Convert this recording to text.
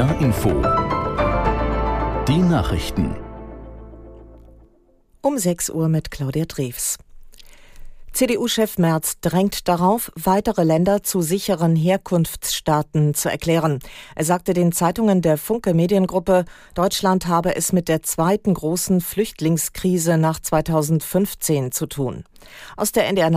NDR Info. Die Nachrichten. Um 6 Uhr mit Claudia Drews. CDU-Chef Merz drängt darauf, weitere Länder zu sicheren Herkunftsstaaten zu erklären. Er sagte den Zeitungen der Funke Mediengruppe, Deutschland habe es mit der zweiten großen Flüchtlingskrise nach 2015 zu tun. Aus der NDR